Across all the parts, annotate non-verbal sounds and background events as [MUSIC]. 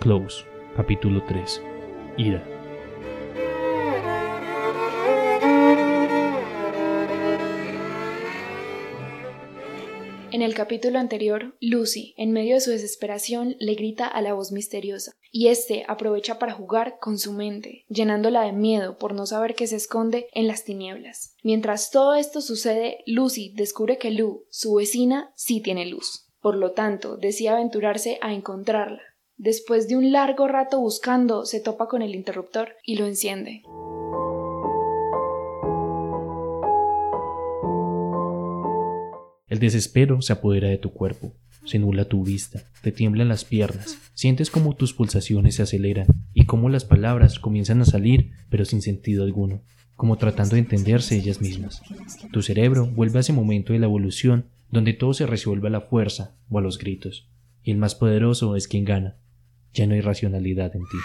Close, capítulo 3. Ira. En el capítulo anterior, Lucy, en medio de su desesperación, le grita a la voz misteriosa, y éste aprovecha para jugar con su mente, llenándola de miedo por no saber qué se esconde en las tinieblas. Mientras todo esto sucede, Lucy descubre que Lou, su vecina, sí tiene luz. Por lo tanto, decide aventurarse a encontrarla. Después de un largo rato buscando, se topa con el interruptor y lo enciende. El desespero se apodera de tu cuerpo, se nula tu vista, te tiemblan las piernas, sientes como tus pulsaciones se aceleran y como las palabras comienzan a salir pero sin sentido alguno, como tratando de entenderse ellas mismas. Tu cerebro vuelve a ese momento de la evolución donde todo se resuelve a la fuerza o a los gritos, y el más poderoso es quien gana, ya no hay racionalidad en ti.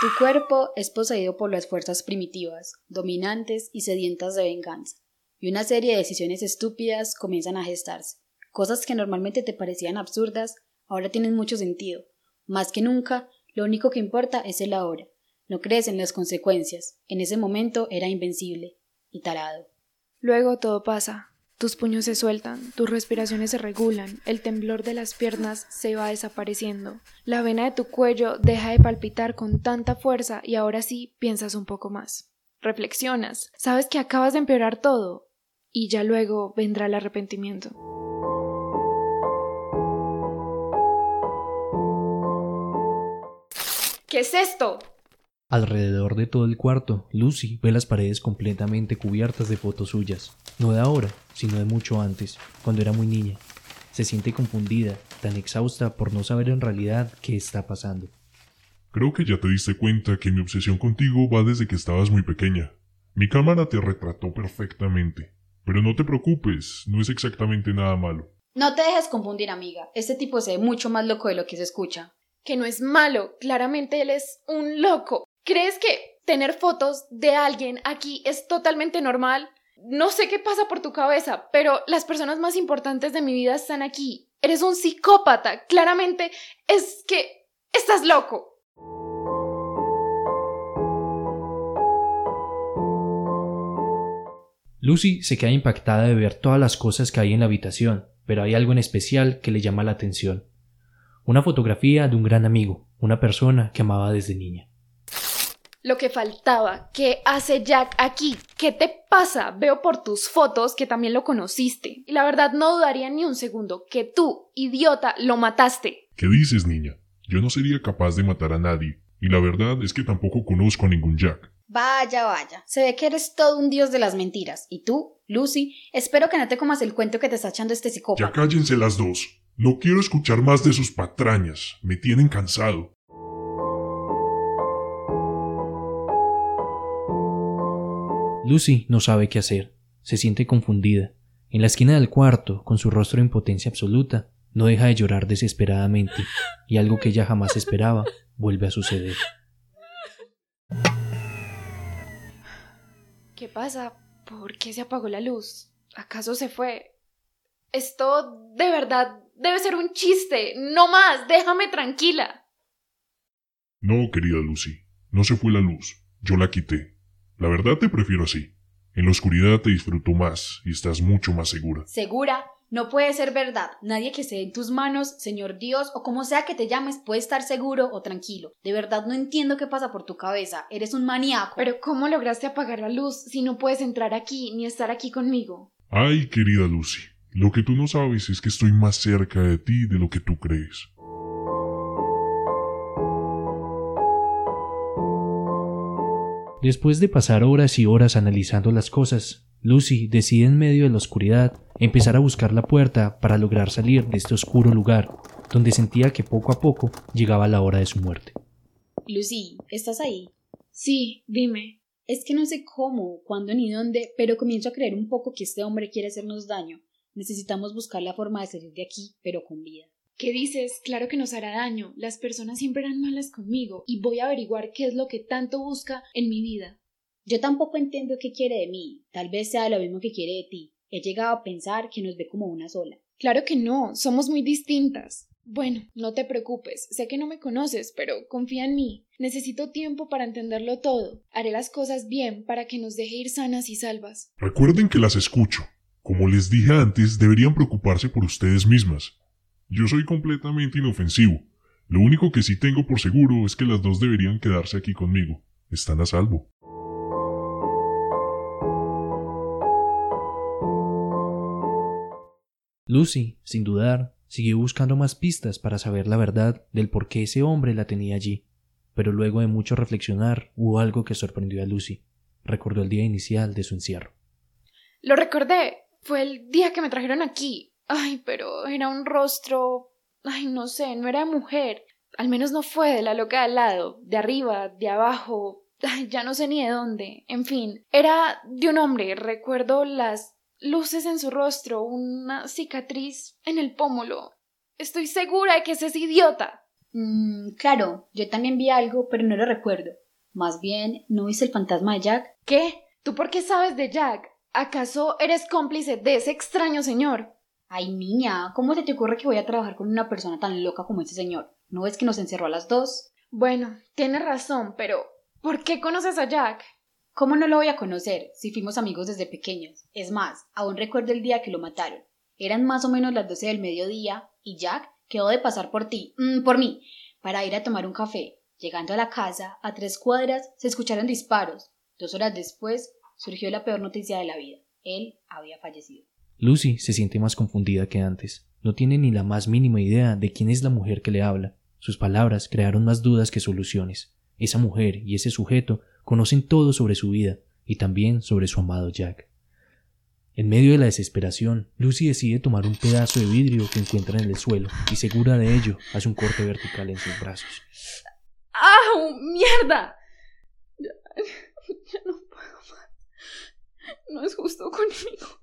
Tu cuerpo es poseído por las fuerzas primitivas, dominantes y sedientas de venganza, y una serie de decisiones estúpidas comienzan a gestarse. Cosas que normalmente te parecían absurdas, ahora tienen mucho sentido. Más que nunca, lo único que importa es el ahora. No crees en las consecuencias. En ese momento era invencible y tarado. Luego todo pasa. Tus puños se sueltan, tus respiraciones se regulan, el temblor de las piernas se va desapareciendo, la vena de tu cuello deja de palpitar con tanta fuerza y ahora sí piensas un poco más. Reflexionas, sabes que acabas de empeorar todo y ya luego vendrá el arrepentimiento. ¿Qué es esto? Alrededor de todo el cuarto, Lucy ve las paredes completamente cubiertas de fotos suyas, no de ahora, sino de mucho antes, cuando era muy niña. Se siente confundida, tan exhausta por no saber en realidad qué está pasando. Creo que ya te diste cuenta que mi obsesión contigo va desde que estabas muy pequeña. Mi cámara te retrató perfectamente. Pero no te preocupes, no es exactamente nada malo. No te dejes confundir, amiga. Este tipo se ve mucho más loco de lo que se escucha. Que no es malo, claramente él es un loco. ¿Crees que tener fotos de alguien aquí es totalmente normal? No sé qué pasa por tu cabeza, pero las personas más importantes de mi vida están aquí. Eres un psicópata. Claramente es que estás loco. Lucy se queda impactada de ver todas las cosas que hay en la habitación, pero hay algo en especial que le llama la atención. Una fotografía de un gran amigo, una persona que amaba desde niña. Lo que faltaba. ¿Qué hace Jack aquí? ¿Qué te pasa? Veo por tus fotos que también lo conociste. Y la verdad no dudaría ni un segundo que tú, idiota, lo mataste. ¿Qué dices, niña? Yo no sería capaz de matar a nadie. Y la verdad es que tampoco conozco a ningún Jack. Vaya, vaya. Se ve que eres todo un dios de las mentiras. Y tú, Lucy, espero que no te comas el cuento que te está echando este psicópata. Ya cállense las dos. No quiero escuchar más de sus patrañas. Me tienen cansado. Lucy no sabe qué hacer, se siente confundida. En la esquina del cuarto, con su rostro de impotencia absoluta, no deja de llorar desesperadamente, y algo que ella jamás esperaba vuelve a suceder. ¿Qué pasa? ¿Por qué se apagó la luz? ¿Acaso se fue? Esto de verdad debe ser un chiste. No más, déjame tranquila. No, querida Lucy, no se fue la luz. Yo la quité. La verdad te prefiero así. En la oscuridad te disfruto más y estás mucho más segura. ¿Segura? No puede ser verdad. Nadie que esté en tus manos, Señor Dios, o como sea que te llames, puede estar seguro o tranquilo. De verdad no entiendo qué pasa por tu cabeza. Eres un maníaco. Pero ¿cómo lograste apagar la luz si no puedes entrar aquí ni estar aquí conmigo? Ay, querida Lucy, lo que tú no sabes es que estoy más cerca de ti de lo que tú crees. Después de pasar horas y horas analizando las cosas, Lucy decide en medio de la oscuridad empezar a buscar la puerta para lograr salir de este oscuro lugar, donde sentía que poco a poco llegaba la hora de su muerte. Lucy, ¿estás ahí? Sí, dime. Es que no sé cómo, cuándo ni dónde, pero comienzo a creer un poco que este hombre quiere hacernos daño. Necesitamos buscar la forma de salir de aquí, pero con vida. ¿Qué dices? Claro que nos hará daño. Las personas siempre eran malas conmigo y voy a averiguar qué es lo que tanto busca en mi vida. Yo tampoco entiendo qué quiere de mí. Tal vez sea lo mismo que quiere de ti. He llegado a pensar que nos ve como una sola. Claro que no, somos muy distintas. Bueno, no te preocupes, sé que no me conoces, pero confía en mí. Necesito tiempo para entenderlo todo. Haré las cosas bien para que nos deje ir sanas y salvas. Recuerden que las escucho. Como les dije antes, deberían preocuparse por ustedes mismas. Yo soy completamente inofensivo. Lo único que sí tengo por seguro es que las dos deberían quedarse aquí conmigo. Están a salvo. Lucy, sin dudar, siguió buscando más pistas para saber la verdad del por qué ese hombre la tenía allí. Pero luego de mucho reflexionar hubo algo que sorprendió a Lucy. Recordó el día inicial de su encierro. Lo recordé. Fue el día que me trajeron aquí. Ay, pero era un rostro. Ay, no sé, no era mujer. Al menos no fue de la loca de al lado, de arriba, de abajo. Ay, ya no sé ni de dónde. En fin, era de un hombre. Recuerdo las luces en su rostro, una cicatriz en el pómulo. Estoy segura de que ese es idiota. Mm, claro, yo también vi algo, pero no lo recuerdo. Más bien, ¿no viste el fantasma de Jack? ¿Qué? ¿Tú por qué sabes de Jack? ¿Acaso eres cómplice de ese extraño señor? Ay, niña, ¿cómo se te ocurre que voy a trabajar con una persona tan loca como ese señor? ¿No ves que nos encerró a las dos? Bueno, tienes razón, pero ¿por qué conoces a Jack? ¿Cómo no lo voy a conocer si fuimos amigos desde pequeños? Es más, aún recuerdo el día que lo mataron. Eran más o menos las doce del mediodía y Jack quedó de pasar por ti, mm, por mí, para ir a tomar un café. Llegando a la casa, a tres cuadras, se escucharon disparos. Dos horas después, surgió la peor noticia de la vida. Él había fallecido. Lucy se siente más confundida que antes. No tiene ni la más mínima idea de quién es la mujer que le habla. Sus palabras crearon más dudas que soluciones. Esa mujer y ese sujeto conocen todo sobre su vida y también sobre su amado Jack. En medio de la desesperación, Lucy decide tomar un pedazo de vidrio que encuentra en el suelo y segura de ello hace un corte vertical en sus brazos. ¡Ah! ¡Mierda! Ya, ya no puedo más. No es justo conmigo.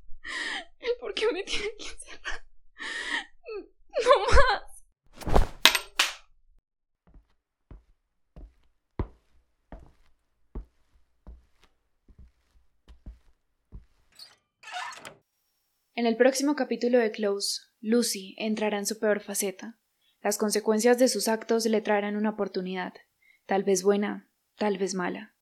¿Por qué me tiene que encerrar? [LAUGHS] No más. En el próximo capítulo de Close, Lucy entrará en su peor faceta. Las consecuencias de sus actos le traerán una oportunidad, tal vez buena, tal vez mala.